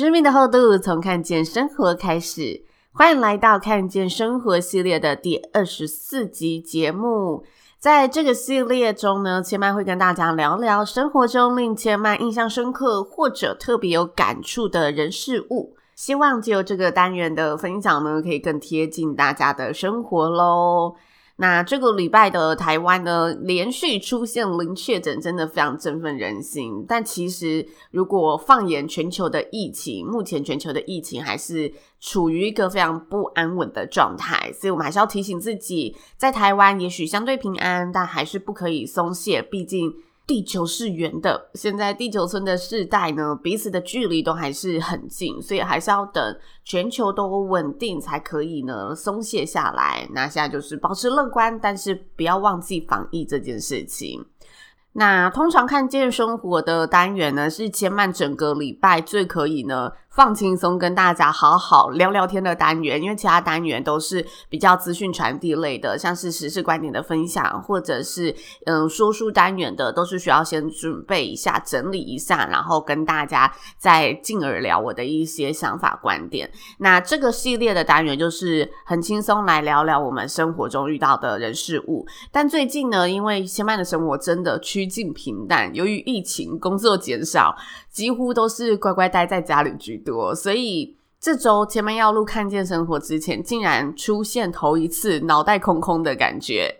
生命的厚度从看见生活开始，欢迎来到看见生活系列的第二十四集节目。在这个系列中呢，千嫚会跟大家聊聊生活中令千嫚印象深刻或者特别有感触的人事物。希望借由这个单元的分享呢，可以更贴近大家的生活喽。那这个礼拜的台湾呢，连续出现零确诊，真的非常振奋人心。但其实，如果放眼全球的疫情，目前全球的疫情还是处于一个非常不安稳的状态，所以我们还是要提醒自己，在台湾也许相对平安，但还是不可以松懈，毕竟。地球是圆的，现在地球村的世代呢，彼此的距离都还是很近，所以还是要等全球都稳定才可以呢松懈下来。那现在就是保持乐观，但是不要忘记防疫这件事情。那通常看见生活的单元呢，是前满整个礼拜最可以呢。放轻松，跟大家好好聊聊天的单元，因为其他单元都是比较资讯传递类的，像是时事观点的分享，或者是嗯说书单元的，都是需要先准备一下、整理一下，然后跟大家再进而聊我的一些想法观点。那这个系列的单元就是很轻松来聊聊我们生活中遇到的人事物。但最近呢，因为千嫚的生活真的趋近平淡，由于疫情，工作减少。几乎都是乖乖待在家里居多，所以这周千嫚要录看见生活之前，竟然出现头一次脑袋空空的感觉。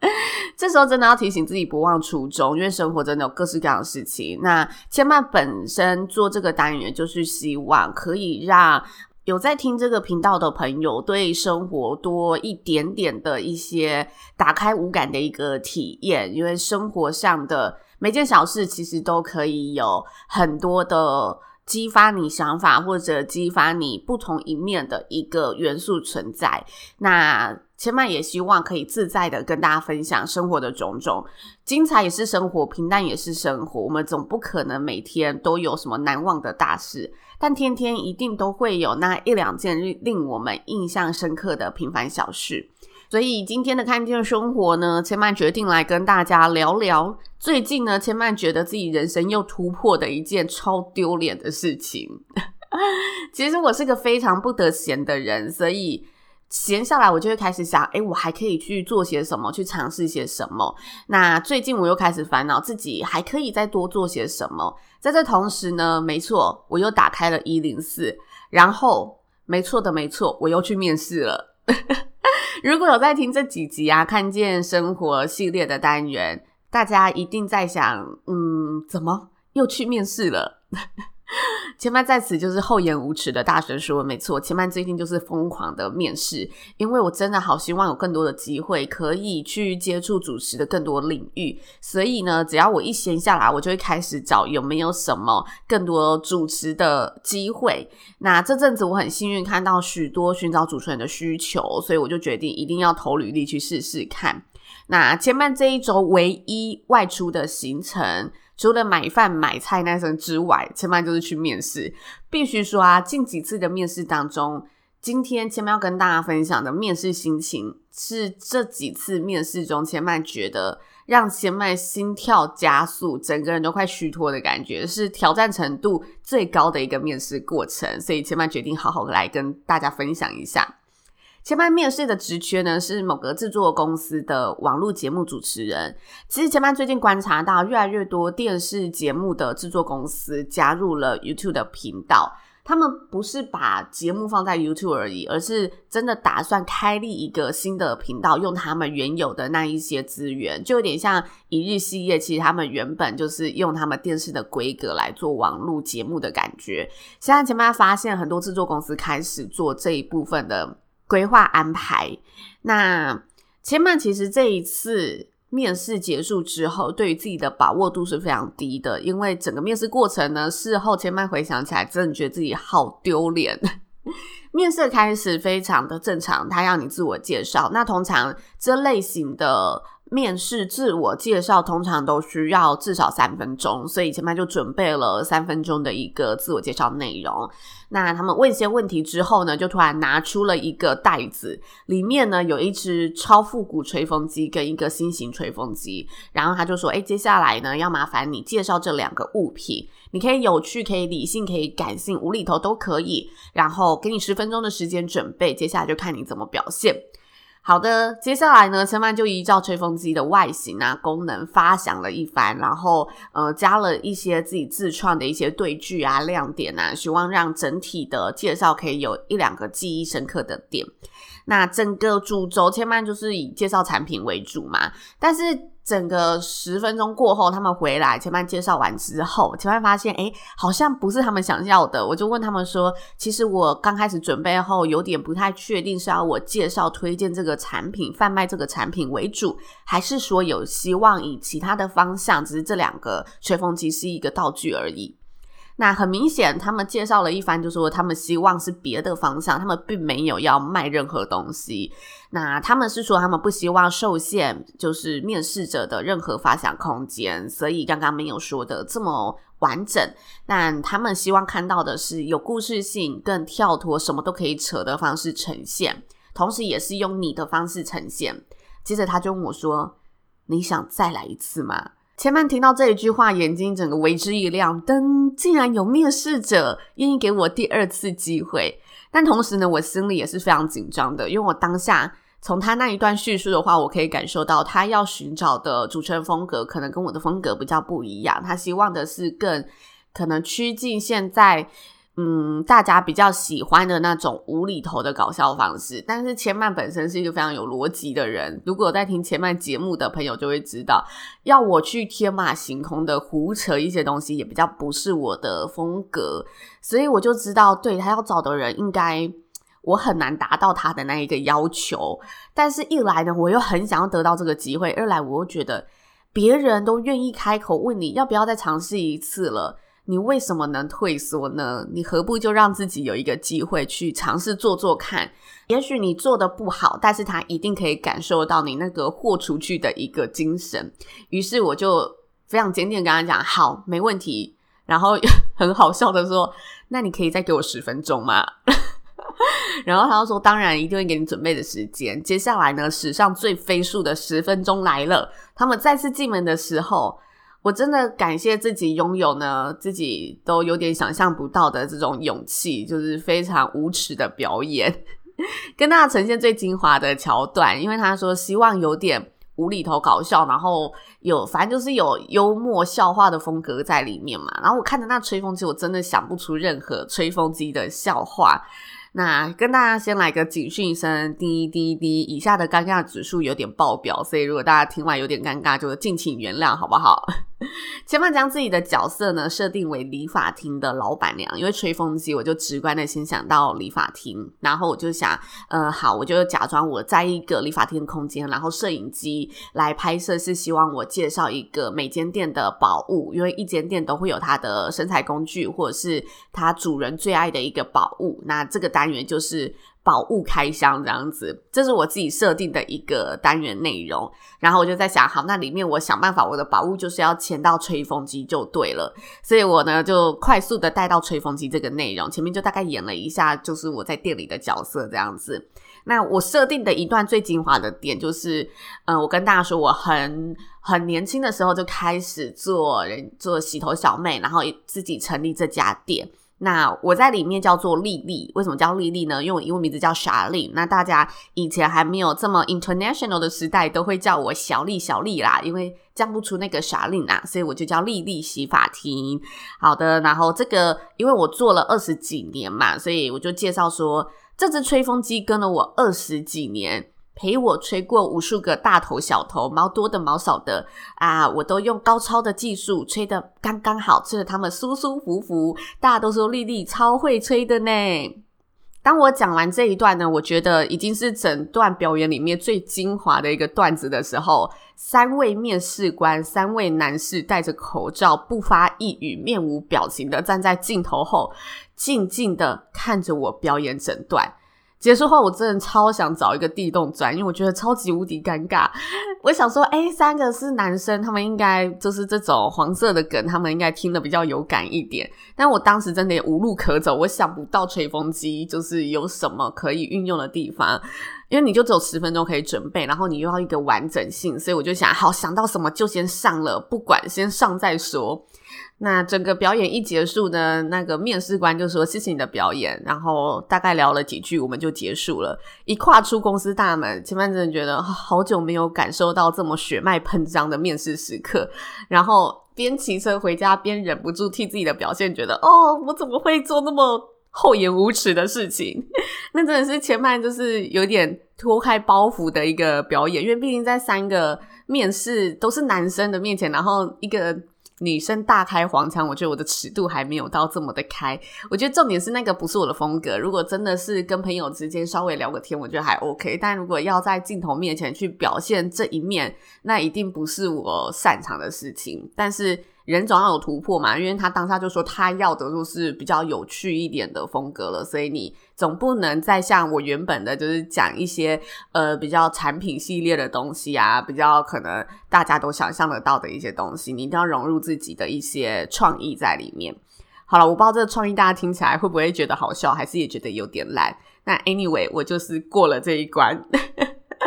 这时候真的要提醒自己不忘初衷，因为生活真的有各式各样的事情。那千嫚本身做这个单元，就是希望可以让有在听这个频道的朋友，对生活多一点点的一些打开五感的一个体验，因为生活上的。每件小事其实都可以有很多的激发你想法或者激发你不同一面的一个元素存在。那千嫚也希望可以自在的跟大家分享生活的种种，精彩也是生活，平淡也是生活。我们总不可能每天都有什么难忘的大事，但天天一定都会有那一两件令我们印象深刻的平凡小事。所以今天的看见生活呢，千嫚决定来跟大家聊聊最近呢，千嫚觉得自己人生又突破的一件超丢脸的事情。其实我是个非常不得闲的人，所以闲下来我就会开始想，诶，我还可以去做些什么，去尝试些什么。那最近我又开始烦恼自己还可以再多做些什么。在这同时呢，没错，我又打开了一零四，然后没错的没错，我又去面试了。如果有在听这几集啊，看见生活系列的单元，大家一定在想，嗯，怎么又去面试了？千嫚在此就是厚颜无耻的大声说，没错，千嫚最近就是疯狂的面试，因为我真的好希望有更多的机会可以去接触主持的更多领域，所以呢，只要我一闲下来，我就会开始找有没有什么更多主持的机会。那这阵子我很幸运看到许多寻找主持人的需求，所以我就决定一定要投履历去试试看。那千嫚这一周唯一外出的行程，除了买饭买菜那阵之外，千嫚就是去面试。必须说啊，近几次的面试当中，今天千嫚要跟大家分享的面试心情，是这几次面试中千嫚觉得让千嫚心跳加速，整个人都快虚脱的感觉，是挑战程度最高的一个面试过程。所以千嫚决定好好来跟大家分享一下。千嫚面试的职缺呢，是某个制作公司的网络节目主持人。其实千嫚最近观察到，越来越多电视节目的制作公司加入了 YouTube 的频道。他们不是把节目放在 YouTube 而已，而是真的打算开立一个新的频道，用他们原有的那一些资源，就有点像一日系列。其实他们原本就是用他们电视的规格来做网络节目的感觉。现在前面发现，很多制作公司开始做这一部分的规划安排，那千曼其实这一次面试结束之后，对于自己的把握度是非常低的，因为整个面试过程呢，事后千曼回想起来，真的觉得自己好丢脸。面试开始非常的正常，他要你自我介绍，那通常这类型的。面试自我介绍通常都需要至少三分钟，所以前面就准备了三分钟的一个自我介绍内容。那他们问一些问题之后呢，就突然拿出了一个袋子，里面呢有一只超复古吹风机跟一个新型吹风机。然后他就说：“诶，接下来呢要麻烦你介绍这两个物品，你可以有趣，可以理性，可以感性，无厘头都可以。然后给你十分钟的时间准备，接下来就看你怎么表现。”好的，接下来呢，千曼就依照吹风机的外形啊、功能发想了一番，然后呃加了一些自己自创的一些对句啊、亮点啊，希望让整体的介绍可以有一两个记忆深刻的点。那整个主轴千曼就是以介绍产品为主嘛，但是整个十分钟过后，他们回来，前半介绍完之后，前半发现，诶，好像不是他们想要的。我就问他们说，其实我刚开始准备后，有点不太确定是要我介绍推荐这个产品、贩卖这个产品为主，还是说有希望以其他的方向，只是这两个吹风机是一个道具而已。那很明显，他们介绍了一番，就说他们希望是别的方向，他们并没有要卖任何东西。那他们是说他们不希望受限，就是面试者的任何发想空间，所以刚刚没有说的这么完整。但他们希望看到的是有故事性、更跳脱、什么都可以扯的方式呈现，同时也是用你的方式呈现。接着他就问我说：“你想再来一次吗？”前面听到这一句话，眼睛整个为之一亮，灯，竟然有面试者愿意给我第二次机会。但同时呢，我心里也是非常紧张的，因为我当下从他那一段叙述的话，我可以感受到他要寻找的主持人风格，可能跟我的风格比较不一样。他希望的是更可能趋近现在。嗯，大家比较喜欢的那种无厘头的搞笑方式，但是千曼本身是一个非常有逻辑的人。如果在听千曼节目的朋友就会知道，要我去天马行空的胡扯一些东西，也比较不是我的风格。所以我就知道，对，他要找的人，应该我很难达到他的那一个要求。但是，一来呢，我又很想要得到这个机会；二来，我又觉得别人都愿意开口问你要不要再尝试一次了。你为什么能退缩呢？你何不就让自己有一个机会去尝试做做看？也许你做得不好，但是他一定可以感受到你那个豁出去的一个精神。于是我就非常坚定跟他讲：“好，没问题。”然后 很好笑的说：“那你可以再给我十分钟吗？” 然后他就说：“当然，一定会给你准备的时间。”接下来呢，史上最飞速的十分钟来了。他们再次进门的时候。我真的感谢自己拥有呢，自己都有点想象不到的这种勇气，就是非常无耻的表演，跟大家呈现最精华的桥段。因为他说希望有点无厘头搞笑，然后有反正就是有幽默笑话的风格在里面嘛。然后我看着那吹风机，我真的想不出任何吹风机的笑话。那跟大家先来个警讯声，滴滴滴，以下的尴尬指数有点爆表，所以如果大家听完有点尴尬，就敬请原谅，好不好？千曼将自己的角色呢设定为理发厅的老板娘，因为吹风机，我就直观的先想到理发厅，然后我就想，呃，好，我就假装我在一个理发厅的空间，然后摄影机来拍摄，是希望我介绍一个每间店的宝物，因为一间店都会有它的生财工具，或者是它主人最爱的一个宝物，那这个单元就是。宝物开箱这样子，这是我自己设定的一个单元内容。然后我就在想，好，那里面我想办法，我的宝物就是要牵到吹风机就对了。所以我呢就快速的带到吹风机这个内容，前面就大概演了一下，就是我在店里的角色这样子。那我设定的一段最精华的点就是，嗯、我跟大家说，我很很年轻的时候就开始做人做洗头小妹，然后自己成立这家店。那我在里面叫做丽丽，为什么叫丽丽呢？因为我英文名字叫 Charlene。那大家以前还没有这么 international 的时代，都会叫我小丽小丽啦，因为叫不出那个 Charlene 啊，所以我就叫丽丽洗发厅。好的，然后这个因为我做了二十几年嘛，所以我就介绍说，这只吹风机跟了我二十几年。陪我吹过无数个大头小头，毛多的毛少的啊，我都用高超的技术吹得刚刚好，吹得他们舒舒服服。大家都说丽丽超会吹的呢。当我讲完这一段呢，我觉得已经是整段表演里面最精华的一个段子的时候，三位面试官，三位男士戴着口罩，不发一语，面无表情的站在镜头后，静静的看着我表演整段。结束后，我真的超想找一个地洞钻，因为我觉得超级无敌尴尬。我想说，诶，三个是男生，他们应该就是这种黄色的梗，他们应该听得比较有感一点。但我当时真的也无路可走，我想不到吹风机就是有什么可以运用的地方，因为你就只有十分钟可以准备，然后你又要一个完整性，所以我就想，好，想到什么就先上了，不管先上再说。那整个表演一结束呢，那个面试官就说：“谢谢你的表演。”然后大概聊了几句，我们就结束了。一跨出公司大门，前半真的觉得好久没有感受到这么血脉喷张的面试时刻。然后边骑车回家，边忍不住替自己的表现觉得：“哦，我怎么会做那么厚颜无耻的事情？” 那真的是前半就是有点脱开包袱的一个表演，因为毕竟在三个面试都是男生的面前，然后一个。女生大开黄腔，我觉得我的尺度还没有到这么的开。我觉得重点是那个不是我的风格。如果真的是跟朋友之间稍微聊个天，我觉得还 OK。但如果要在镜头面前去表现这一面，那一定不是我擅长的事情。但是。人总要有突破嘛，因为他当下就说他要的就是比较有趣一点的风格了，所以你总不能再像我原本的，就是讲一些呃比较产品系列的东西啊，比较可能大家都想象得到的一些东西，你一定要融入自己的一些创意在里面。好了，我不知道这个创意大家听起来会不会觉得好笑，还是也觉得有点烂。那 anyway，我就是过了这一关，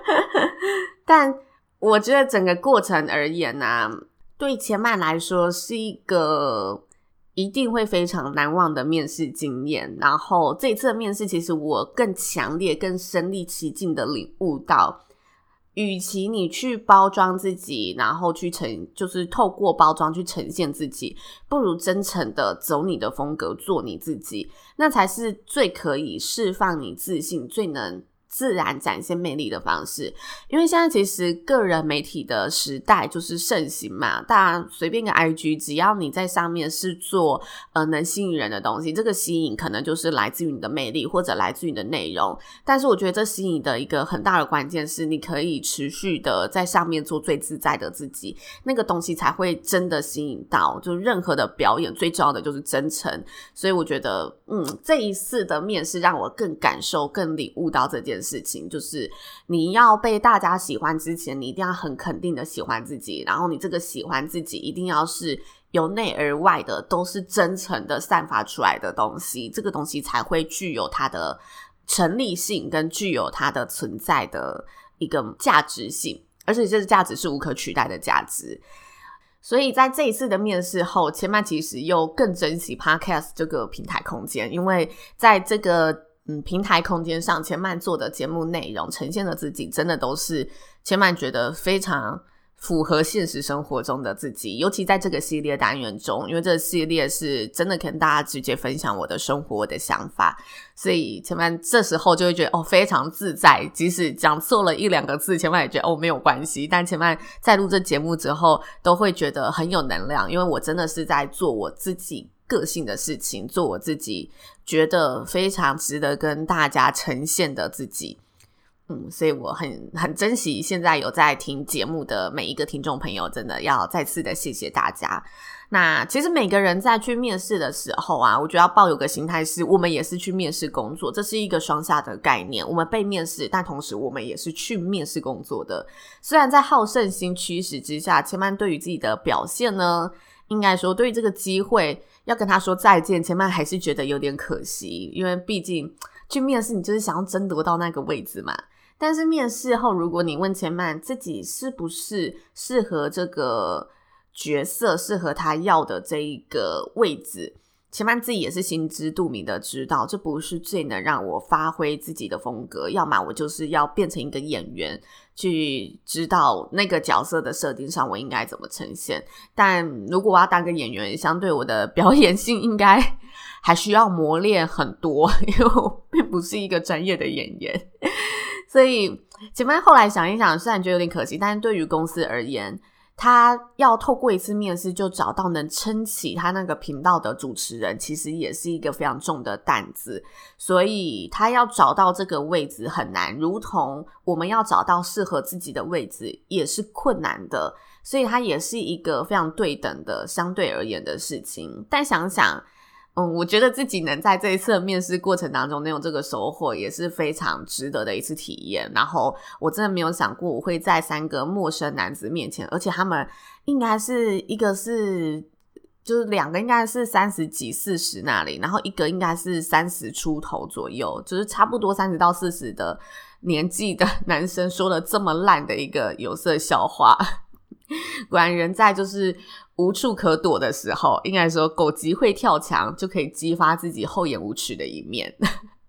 但我觉得整个过程而言呢、啊。对前曼来说是一个一定会非常难忘的面试经验。然后这一次的面试，其实我更强烈、更身历其境的领悟到，与其你去包装自己，然后去呈，就是透过包装去呈现自己，不如真诚的走你的风格，做你自己，那才是最可以释放你自信、最能。自然展现魅力的方式，因为现在其实个人媒体的时代就是盛行嘛，大家随便个 IG，只要你在上面是做呃能吸引人的东西，这个吸引可能就是来自于你的魅力或者来自于你的内容。但是我觉得这吸引的一个很大的关键是，你可以持续的在上面做最自在的自己，那个东西才会真的吸引到。就任何的表演最重要的就是真诚，所以我觉得，嗯，这一次的面试让我更感受、更领悟到这件事事情就是你要被大家喜欢之前，你一定要很肯定的喜欢自己，然后你这个喜欢自己一定要是由内而外的，都是真诚的散发出来的东西，这个东西才会具有它的成立性跟具有它的存在的一个价值性，而且这个价值是无可取代的价值。所以在这一次的面试后，千曼其实又更珍惜 Podcast 这个平台空间，因为在这个。嗯，平台空间上，千曼做的节目内容呈现的自己，真的都是千曼觉得非常符合现实生活中的自己。尤其在这个系列单元中，因为这个系列是真的跟大家直接分享我的生活、我的想法，所以千曼这时候就会觉得哦，非常自在。即使讲错了一两个字，千曼也觉得哦，没有关系。但千曼在录这节目之后，都会觉得很有能量，因为我真的是在做我自己。个性的事情，做我自己觉得非常值得跟大家呈现的自己，嗯，所以我很很珍惜现在有在听节目的每一个听众朋友，真的要再次的谢谢大家。那其实每个人在去面试的时候啊，我觉得要抱有个心态是，我们也是去面试工作，这是一个双下的概念。我们被面试，但同时我们也是去面试工作的。虽然在好胜心驱使之下，千万对于自己的表现呢，应该说对于这个机会。要跟他说再见，千曼还是觉得有点可惜，因为毕竟去面试，你就是想要争夺到那个位置嘛。但是面试后，如果你问前曼自己是不是适合这个角色，适合他要的这一个位置。前曼自己也是心知肚明的知道，这不是最能让我发挥自己的风格。要么我就是要变成一个演员，去知道那个角色的设定上我应该怎么呈现。但如果我要当个演员，相对我的表演性应该还需要磨练很多，因为我并不是一个专业的演员。所以前曼后来想一想，虽然觉得有点可惜，但是对于公司而言。他要透过一次面试就找到能撑起他那个频道的主持人，其实也是一个非常重的担子。所以他要找到这个位置很难，如同我们要找到适合自己的位置也是困难的。所以它也是一个非常对等的相对而言的事情。但想想。嗯，我觉得自己能在这一次的面试过程当中能有这个收获，也是非常值得的一次体验。然后我真的没有想过我会在三个陌生男子面前，而且他们应该是一个是就是两个应该是三十几四十那里，然后一个应该是三十出头左右，就是差不多三十到四十的年纪的 男生说了这么烂的一个有色笑话。果然人在就是。无处可躲的时候，应该说狗急会跳墙，就可以激发自己厚颜无耻的一面。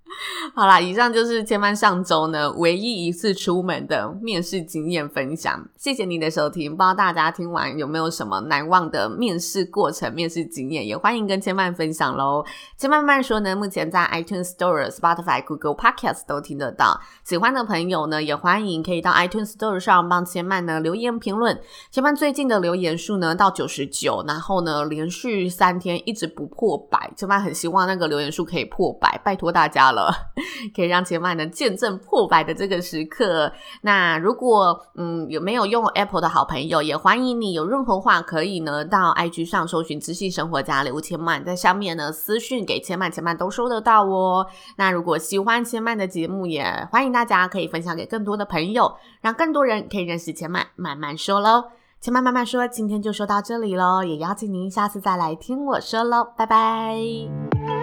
好啦，以上就是千曼上周呢唯一一次出门的面试经验分享。谢谢你的收听，不知道大家听完有没有什么难忘的面试过程、面试经验，也欢迎跟千曼分享喽。千曼慢说呢，目前在 iTunes Store、Spotify、Google Podcast 都听得到。喜欢的朋友呢，也欢迎可以到 iTunes Store 上帮千曼呢留言评论。千曼最近的留言数呢到九十九，然后呢连续三天一直不破百，千曼很希望那个留言数可以破百，拜托大家了。可以让千曼能见证破百的这个时刻。那如果嗯有没有用 Apple 的好朋友，也欢迎你有任何话可以呢到 IG 上搜寻“知性生活家”刘千曼，在上面呢私讯给千曼，千曼都收得到哦。那如果喜欢千曼的节目，也欢迎大家可以分享给更多的朋友，让更多人可以认识千曼。慢慢说喽，千曼慢慢说，今天就说到这里喽，也邀请您下次再来听我说喽，拜拜。